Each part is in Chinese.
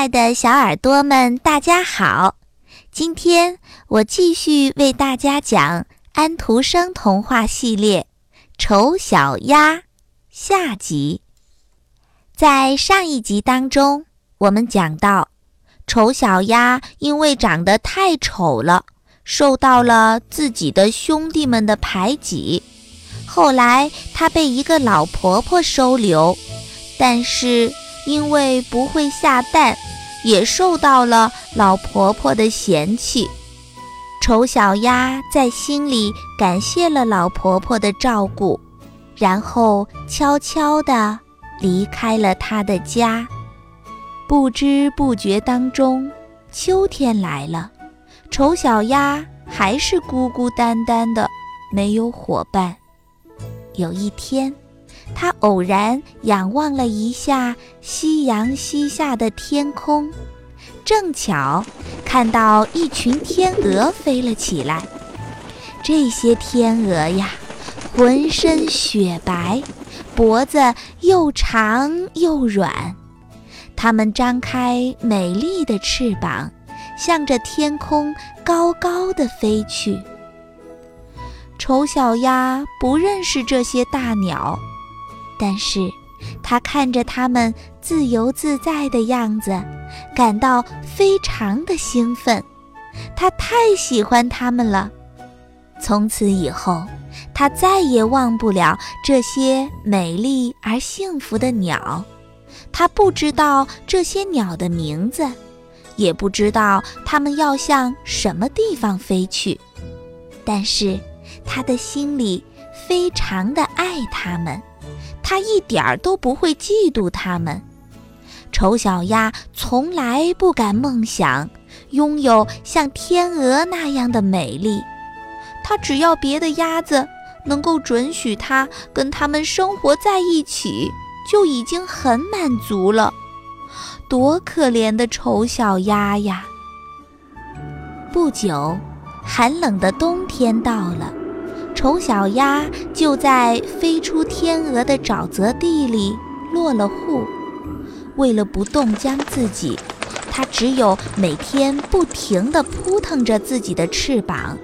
爱的小耳朵们，大家好！今天我继续为大家讲安徒生童话系列《丑小鸭》下集。在上一集当中，我们讲到，丑小鸭因为长得太丑了，受到了自己的兄弟们的排挤。后来，它被一个老婆婆收留，但是。因为不会下蛋，也受到了老婆婆的嫌弃。丑小鸭在心里感谢了老婆婆的照顾，然后悄悄地离开了她的家。不知不觉当中，秋天来了，丑小鸭还是孤孤单单的，没有伙伴。有一天。他偶然仰望了一下夕阳西下的天空，正巧看到一群天鹅飞了起来。这些天鹅呀，浑身雪白，脖子又长又软，它们张开美丽的翅膀，向着天空高高的飞去。丑小鸭不认识这些大鸟。但是，他看着它们自由自在的样子，感到非常的兴奋。他太喜欢它们了。从此以后，他再也忘不了这些美丽而幸福的鸟。他不知道这些鸟的名字，也不知道它们要向什么地方飞去。但是，他的心里非常的爱它们。他一点儿都不会嫉妒他们。丑小鸭从来不敢梦想拥有像天鹅那样的美丽。它只要别的鸭子能够准许它跟它们生活在一起，就已经很满足了。多可怜的丑小鸭呀！不久，寒冷的冬天到了。丑小鸭就在飞出天鹅的沼泽地里落了户。为了不冻僵自己，它只有每天不停地扑腾着自己的翅膀。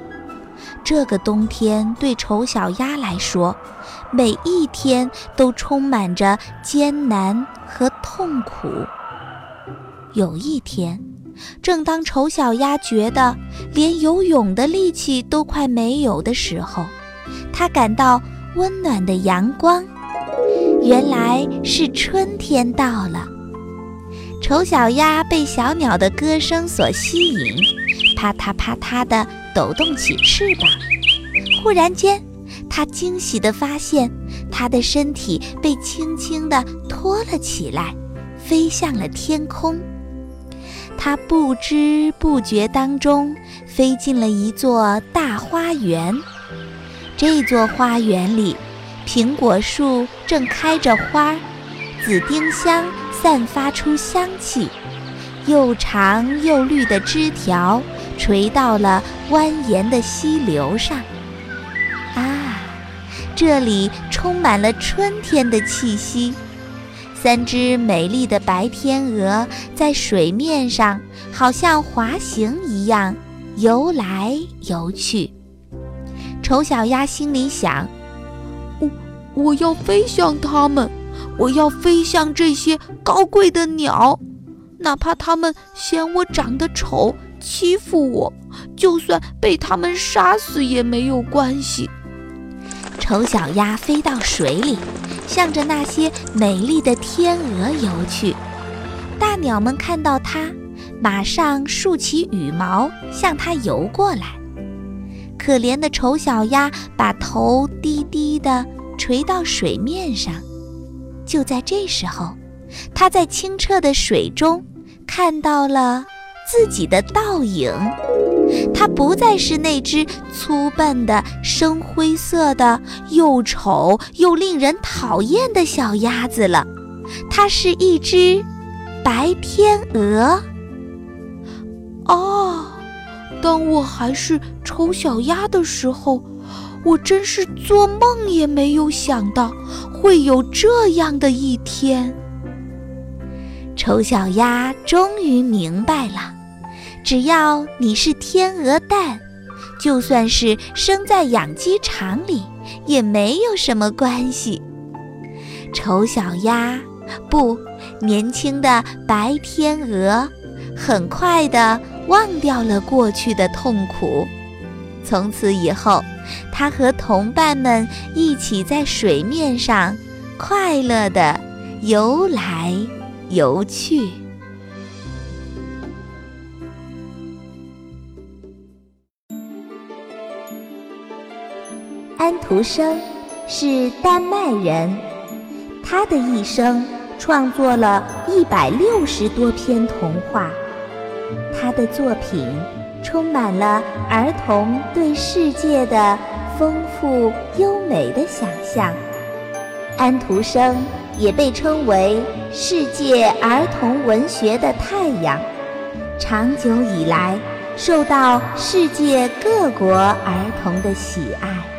这个冬天对丑小鸭来说，每一天都充满着艰难和痛苦。有一天，正当丑小鸭觉得连游泳的力气都快没有的时候，他感到温暖的阳光，原来是春天到了。丑小鸭被小鸟的歌声所吸引，啪嗒啪嗒地抖动起翅膀。忽然间，它惊喜地发现，它的身体被轻轻地托了起来，飞向了天空。它不知不觉当中飞进了一座大花园。这座花园里，苹果树正开着花，紫丁香散发出香气，又长又绿的枝条垂到了蜿蜒的溪流上。啊，这里充满了春天的气息。三只美丽的白天鹅在水面上，好像滑行一样游来游去。丑小鸭心里想：“我我要飞向它们，我要飞向这些高贵的鸟，哪怕它们嫌我长得丑，欺负我，就算被它们杀死也没有关系。”丑小鸭飞到水里，向着那些美丽的天鹅游去。大鸟们看到它，马上竖起羽毛向它游过来。可怜的丑小鸭把头低低地垂到水面上。就在这时候，它在清澈的水中看到了自己的倒影。它不再是那只粗笨的、深灰色的、又丑又令人讨厌的小鸭子了，它是一只白天鹅。哦。当我还是丑小鸭的时候，我真是做梦也没有想到会有这样的一天。丑小鸭终于明白了，只要你是天鹅蛋，就算是生在养鸡场里，也没有什么关系。丑小鸭，不，年轻的白天鹅，很快的忘掉了过去的痛苦。从此以后，他和同伴们一起在水面上快乐地游来游去。安徒生是丹麦人。他的一生创作了一百六十多篇童话，他的作品充满了儿童对世界的丰富优美的想象。安徒生也被称为世界儿童文学的太阳，长久以来受到世界各国儿童的喜爱。